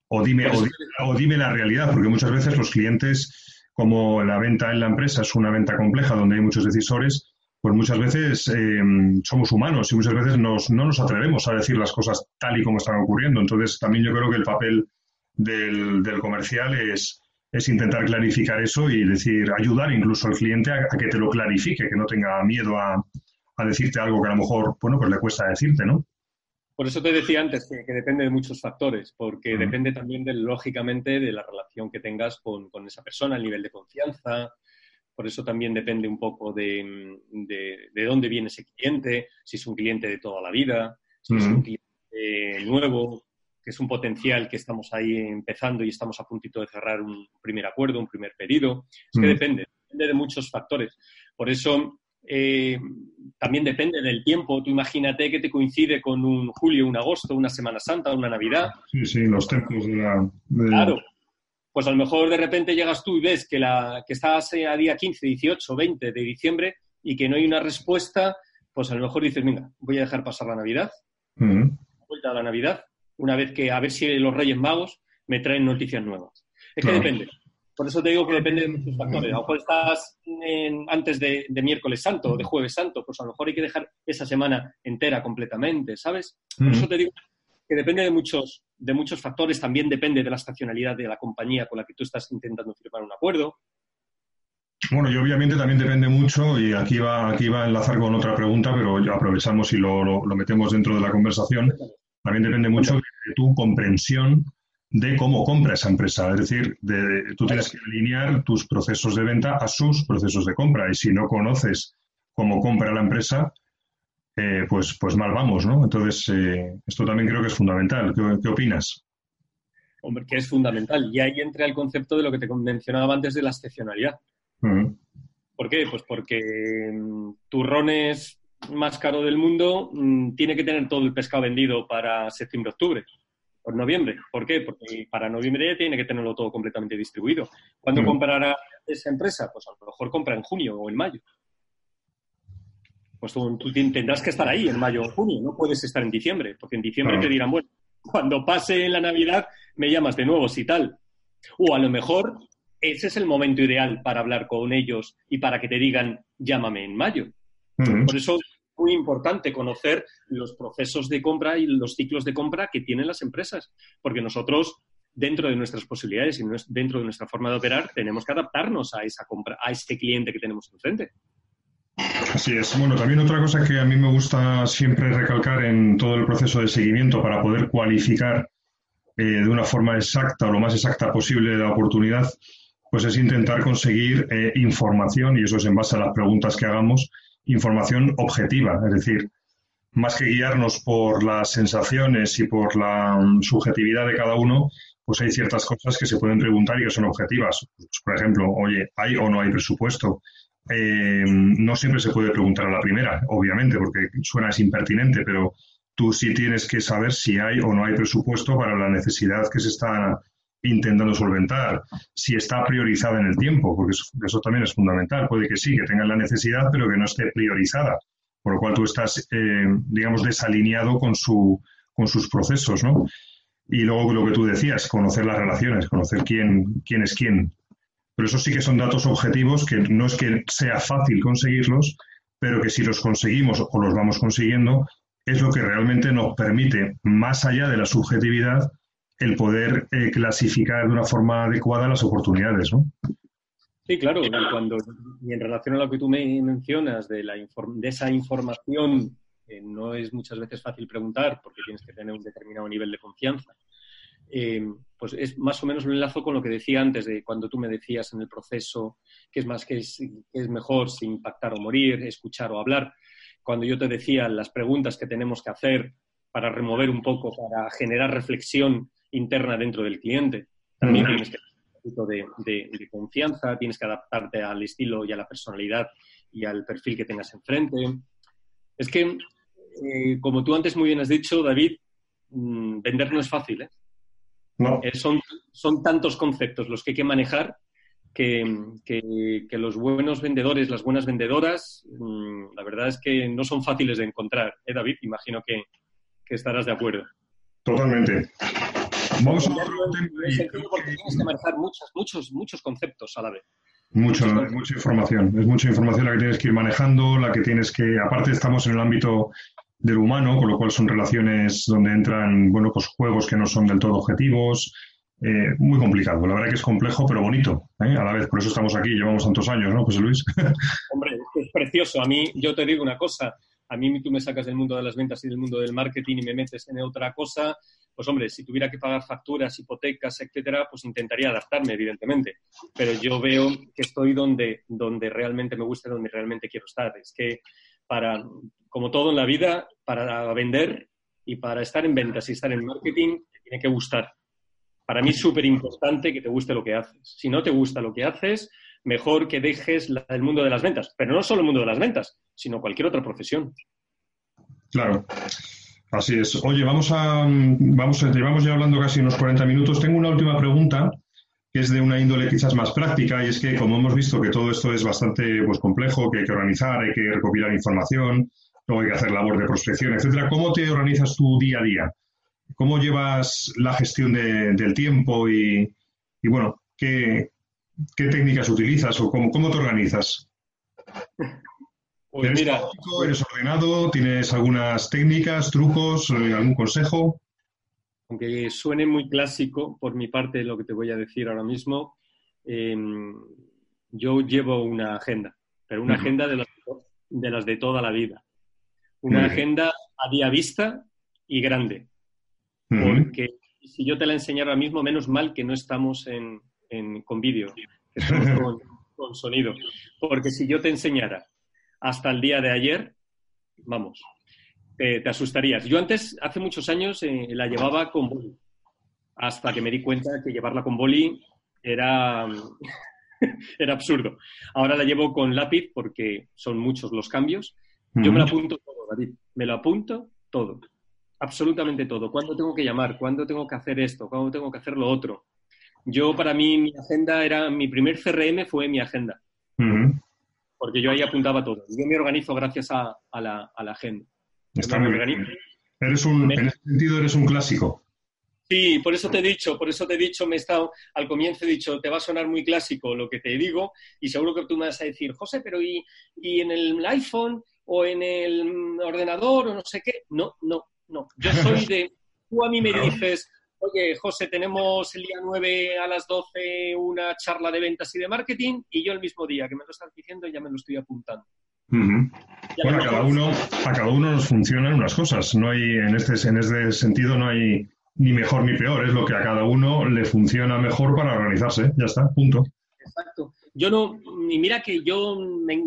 O dime, o, dime la realidad, porque muchas veces los clientes, como la venta en la empresa es una venta compleja donde hay muchos decisores, pues muchas veces eh, somos humanos y muchas veces nos, no nos atrevemos a decir las cosas tal y como están ocurriendo. Entonces, también yo creo que el papel del, del comercial es, es intentar clarificar eso y decir, ayudar incluso al cliente a, que te lo clarifique, que no tenga miedo a, a, decirte algo que a lo mejor, bueno, pues le cuesta decirte, ¿no? Por eso te decía antes que, depende de muchos factores, porque depende también, de, lógicamente, de la relación que tengas con, con, esa persona, el nivel de confianza. Por eso también depende un poco de, de, de, dónde viene ese cliente, si es un cliente de toda la vida, si es un cliente nuevo, que es un potencial que estamos ahí empezando y estamos a puntito de cerrar un primer acuerdo, un primer pedido. Es que depende, depende de muchos factores. Por eso eh, también depende del tiempo. Tú imagínate que te coincide con un julio, un agosto, una Semana Santa, una Navidad. Sí, sí, los tiempos de la... Claro. Pues a lo mejor de repente llegas tú y ves que, la, que estás a día 15, 18, 20 de diciembre y que no hay una respuesta, pues a lo mejor dices, venga, voy a dejar pasar la Navidad. Vuelta a la Navidad una vez que a ver si los Reyes Magos me traen noticias nuevas. Es que depende. Por eso te digo que depende de muchos factores. A lo mejor estás antes de, miércoles santo o de jueves santo, pues a lo mejor hay que dejar esa semana entera completamente, ¿sabes? Por eso te digo que depende de muchos, de muchos factores. También depende de la estacionalidad de la compañía con la que tú estás intentando firmar un acuerdo. Bueno, y obviamente también depende mucho, y aquí va, aquí va a enlazar con otra pregunta, pero ya aprovechamos y lo, lo metemos dentro de la conversación. También depende mucho de tu comprensión de cómo compra esa empresa. Es decir, de, tú tienes que alinear tus procesos de venta a sus procesos de compra. Y si no conoces cómo compra la empresa, eh, pues, pues mal vamos, ¿no? Entonces, eh, esto también creo que es fundamental. ¿Qué, opinas? Hombre, que es fundamental. Y ahí entra el concepto de lo que te mencionaba antes de la excepcionalidad. ¿Por qué? Pues porque mm, turrones más caro del mundo mm, tiene que tener todo el pescado vendido para septiembre-octubre o noviembre. ¿Por qué? Porque para noviembre ya tiene que tenerlo todo completamente distribuido. ¿Cuándo mm. comprará esa empresa? Pues a lo mejor compra en junio o en mayo. Pues tú, tendrás que estar ahí en mayo o junio, no puedes estar en diciembre, porque en diciembre te dirán, bueno, cuando pase la Navidad me llamas de nuevo, si tal. O a lo mejor ese es el momento ideal para hablar con ellos y para que te digan, llámame en mayo. Por eso muy importante conocer los procesos de compra y los ciclos de compra que tienen las empresas, porque nosotros dentro de nuestras posibilidades y dentro de nuestra forma de operar, tenemos que adaptarnos a esa compra, a este cliente que tenemos enfrente. Así es. Bueno, también otra cosa que a mí me gusta siempre recalcar en todo el proceso de seguimiento para poder cualificar eh, de una forma exacta o lo más exacta posible la oportunidad, pues es intentar conseguir eh, información, y eso es en base a las preguntas que hagamos, información objetiva, es decir, más que guiarnos por las sensaciones y por la mm, subjetividad de cada uno, pues hay ciertas cosas que se pueden preguntar y que son objetivas. Pues, por ejemplo, oye, ¿hay o no hay presupuesto? Eh, no siempre se puede preguntar a la primera, obviamente, porque suena impertinente, pero tú sí tienes que saber si hay o no hay presupuesto para la necesidad que se está intentando solventar, si está priorizada en el tiempo, porque eso, también es fundamental. Puede que sí, que tengan la necesidad, pero que no esté priorizada, por lo cual tú estás, eh, digamos, desalineado con, su, con sus procesos, ¿no? Y luego lo que tú decías, conocer las relaciones, conocer quién, quién es quién. Pero eso sí que son datos objetivos que no es que sea fácil conseguirlos, pero que si los conseguimos o los vamos consiguiendo, es lo que realmente nos permite, más allá de la subjetividad, el poder eh, clasificar de una forma adecuada las oportunidades, ¿no? Sí, claro, y, en relación a lo que tú me mencionas de, la de esa información, no es muchas veces fácil preguntar porque tienes que tener un determinado nivel de confianza. Eh, pues es más o menos un enlazo con lo que decía antes de cuando tú me decías en el proceso que es más que es, es mejor si impactar o morir, escuchar o hablar. Cuando yo te decía las preguntas que tenemos que hacer para remover un poco, para generar reflexión interna dentro del cliente. También tienes que tener un poquito de, confianza, tienes que adaptarte al estilo y a la personalidad y al perfil que tengas enfrente. Es que, eh, como tú antes muy bien has dicho, David, mm, vender no es fácil. ¿eh? Eh, son, son tantos conceptos los que hay que manejar que, los buenos vendedores, las buenas vendedoras, mm, la verdad es que no son fáciles de encontrar. ¿Eh, David? Imagino que, que estarás de acuerdo. Totalmente. Vamos a porque tienes que manejar muchos, muchos, muchos conceptos a la vez. Mucho, mucha información. Es mucha información la que tienes que ir manejando, la que tienes que. Aparte, estamos en el ámbito del humano, con lo cual son relaciones donde entran, bueno, pues juegos que no son del todo objetivos. Eh, muy complicado. La verdad que es complejo, pero bonito, ¿eh? a la vez. Por eso estamos aquí, llevamos tantos años, ¿no, José Luis? Hombre, es precioso. A mí, yo te digo una cosa, a mí tú me sacas del mundo de las ventas y del mundo del marketing y me metes en otra cosa, pues hombre, si tuviera que pagar facturas, hipotecas, etcétera, pues intentaría adaptarme, evidentemente. Pero yo veo que estoy donde, donde realmente me gusta, donde realmente quiero estar. Es que para, como todo en la vida, para vender y para estar en ventas y estar en marketing, te tiene que gustar. Para mí es súper importante que te guste lo que haces. Si no te gusta lo que haces, mejor que dejes el mundo de las ventas. Pero no solo el mundo de las ventas, sino cualquier otra profesión. Claro. Así es. Oye, vamos a, vamos, llevamos ya hablando casi unos 40 minutos. Tengo una última pregunta que es de una índole quizás más práctica y es que como hemos visto que todo esto es bastante pues, complejo, que hay que organizar, hay que recopilar información, luego hay que hacer labor de prospección, etcétera. ¿Cómo te organizas tu día a día? ¿Cómo llevas la gestión del tiempo y, bueno, ¿qué, técnicas utilizas o cómo, cómo te organizas? Pues ¿Eres, mira, ¿Eres ordenado? ¿Tienes algunas técnicas, trucos, eh, algún consejo? Aunque suene muy clásico por mi parte lo que te voy a decir ahora mismo, em, yo llevo una agenda, pero una agenda de las, de las, de toda la vida. Una agenda a día vista y grande. Porque si yo te la enseñara ahora mismo, menos mal que no estamos en, con vídeo, estamos con sonido. Porque si yo te enseñara hasta el día de ayer, vamos, te, asustarías. Yo antes, hace muchos años, eh, la llevaba con boli, hasta que me di cuenta que llevarla con boli era, era absurdo. Ahora la llevo con lápiz porque son muchos los cambios. Yo me lo apunto todo, David, me lo apunto todo, absolutamente todo. ¿Cuándo tengo que llamar? ¿Cuándo tengo que hacer esto? ¿Cuándo tengo que hacer lo otro? Yo, para mí, mi agenda era, mi primer CRM fue mi agenda porque yo ahí apuntaba todo. Yo me organizo gracias a, la, agenda. Está muy bien. Eres un, en ese sentido eres un clásico. Sí, por eso te he dicho, por eso te he dicho, me he estado, al comienzo he dicho, te va a sonar muy clásico lo que te digo, y seguro que tú me vas a decir, José, pero ¿y, y en el iPhone o en el ordenador o no sé qué? No, no, no. Yo soy de, tú a mí me dices, oye, José, tenemos el día 9 a las 12 una charla de ventas y de marketing, y yo el mismo día que me lo estás diciendo ya me lo estoy apuntando. Bueno, a cada, uno, a cada uno nos funcionan unas cosas. No hay, en este, en este sentido no hay ni mejor ni peor, es lo que a cada uno le funciona mejor para organizarse, ya está, punto. Exacto. Yo no, y mira que yo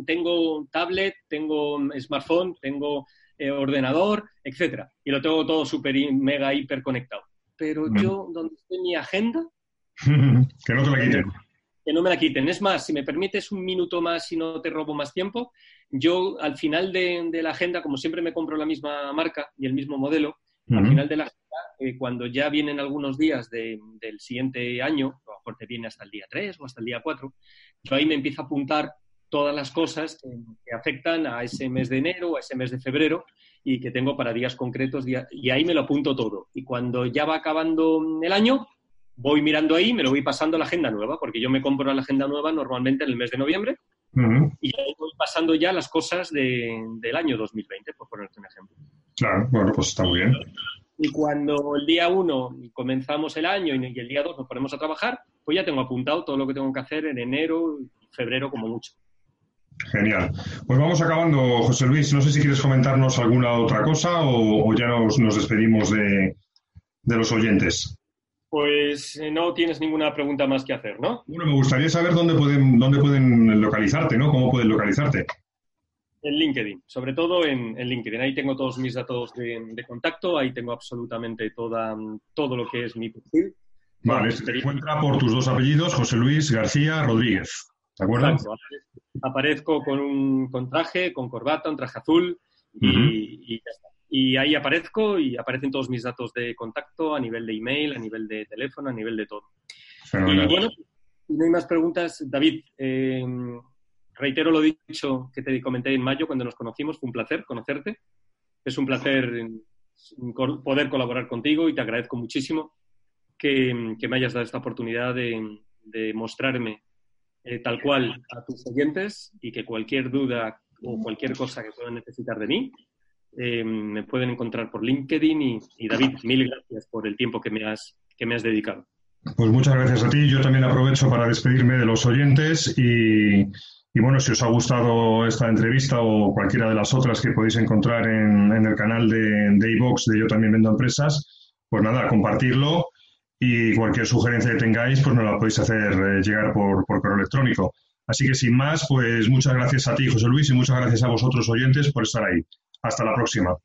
tengo tablet, tengo smartphone, tengo eh, ordenador, etcétera, y lo tengo todo súper mega hiper conectado. Pero yo, donde esté mi agenda, que no te la quiten. Que no me la quiten. Es más, si me permites un minuto más y no te robo más tiempo, yo al final de, de la agenda, como siempre me compro la misma marca y el mismo modelo, al final de la eh, cuando ya vienen algunos días del siguiente año, a lo mejor te viene hasta el día 3 o hasta el día 4, yo ahí me empiezo a apuntar todas las cosas que, afectan a ese mes de enero o a ese mes de febrero y que tengo para días concretos y ahí me lo apunto todo. Y cuando ya va acabando el año, voy mirando ahí, me lo voy pasando a la agenda nueva, porque yo me compro la agenda nueva normalmente en el mes de noviembre y ahí voy pasando ya las cosas del año 2020, por ponerte un ejemplo. Claro, bueno, pues está muy bien. Y cuando el día 1 comenzamos el año y el día 2 nos ponemos a trabajar, pues ya tengo apuntado todo lo que tengo que hacer en enero, febrero como mucho. Genial. Pues vamos acabando, José Luis. No sé si quieres comentarnos alguna otra cosa o, ya nos, despedimos de, los oyentes. Pues eh, no tienes ninguna pregunta más que hacer, ¿no? Bueno, me gustaría saber dónde pueden, dónde pueden localizarte, ¿no? ¿Cómo pueden localizarte? En LinkedIn, sobre todo en, LinkedIn. Ahí tengo todos mis datos de, contacto, ahí tengo absolutamente toda, todo lo que es mi perfil. Vale, se te encuentra por tus dos apellidos, José Luis García Rodríguez. ¿De acuerdo? Aparezco con un con traje, con corbata, un traje azul y, y, ahí aparezco y aparecen todos mis datos de contacto a nivel de email, a nivel de teléfono, a nivel de todo. Y bueno, no hay más preguntas, David, eh, reitero lo dicho que te comenté en mayo cuando nos conocimos, fue un placer conocerte. Es un placer poder colaborar contigo y te agradezco muchísimo que, me hayas dado esta oportunidad de, mostrarme eh, tal cual a tus oyentes y que cualquier duda o cualquier cosa que puedan necesitar de mí, eh, me pueden encontrar por LinkedIn y, David, mil gracias por el tiempo que me has, que me has dedicado. Pues muchas gracias a ti. Yo también aprovecho para despedirme de los oyentes y y bueno, si os ha gustado esta entrevista o cualquiera de las otras que podéis encontrar en, el canal de, de iVox de Yo también vendo empresas, pues nada, compartirlo y cualquier sugerencia que tengáis, pues nos la podéis hacer eh, llegar por, por correo electrónico. Así que sin más, pues muchas gracias a ti, José Luis, y muchas gracias a vosotros oyentes por estar ahí. Hasta la próxima.